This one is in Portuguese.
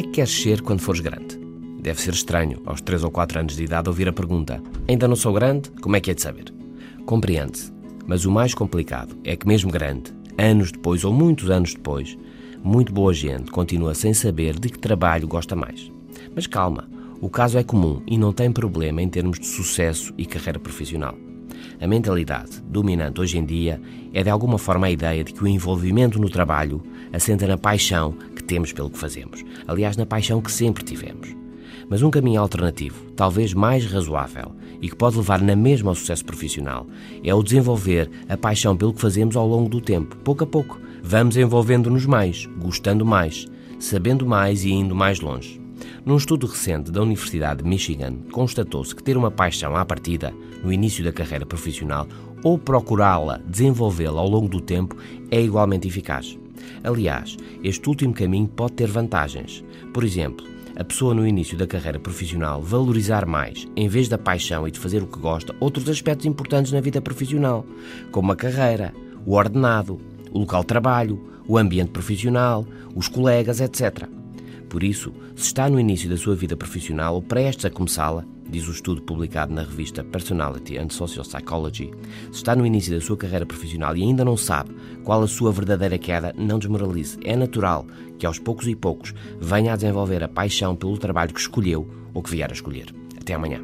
queres ser quando fores grande? Deve ser estranho, aos 3 ou 4 anos de idade, ouvir a pergunta: Ainda não sou grande? Como é que é de saber? Compreende-se. Mas o mais complicado é que, mesmo grande, anos depois ou muitos anos depois, muito boa gente continua sem saber de que trabalho gosta mais. Mas calma, o caso é comum e não tem problema em termos de sucesso e carreira profissional. A mentalidade dominante hoje em dia é de alguma forma a ideia de que o envolvimento no trabalho assenta na paixão que temos pelo que fazemos. Aliás, na paixão que sempre tivemos. Mas um caminho alternativo, talvez mais razoável e que pode levar na mesma ao sucesso profissional, é o desenvolver a paixão pelo que fazemos ao longo do tempo, pouco a pouco. Vamos envolvendo-nos mais, gostando mais, sabendo mais e indo mais longe. Num estudo recente da Universidade de Michigan, constatou-se que ter uma paixão à partida, no início da carreira profissional, ou procurá-la, desenvolvê-la ao longo do tempo, é igualmente eficaz. Aliás, este último caminho pode ter vantagens. Por exemplo, a pessoa no início da carreira profissional valorizar mais, em vez da paixão e de fazer o que gosta, outros aspectos importantes na vida profissional, como a carreira, o ordenado, o local de trabalho, o ambiente profissional, os colegas, etc. Por isso, se está no início da sua vida profissional ou prestes a começá-la, diz o estudo publicado na revista Personality and Social Psychology, se está no início da sua carreira profissional e ainda não sabe qual a sua verdadeira queda, não desmoralize. É natural que aos poucos e poucos venha a desenvolver a paixão pelo trabalho que escolheu ou que vier a escolher. Até amanhã.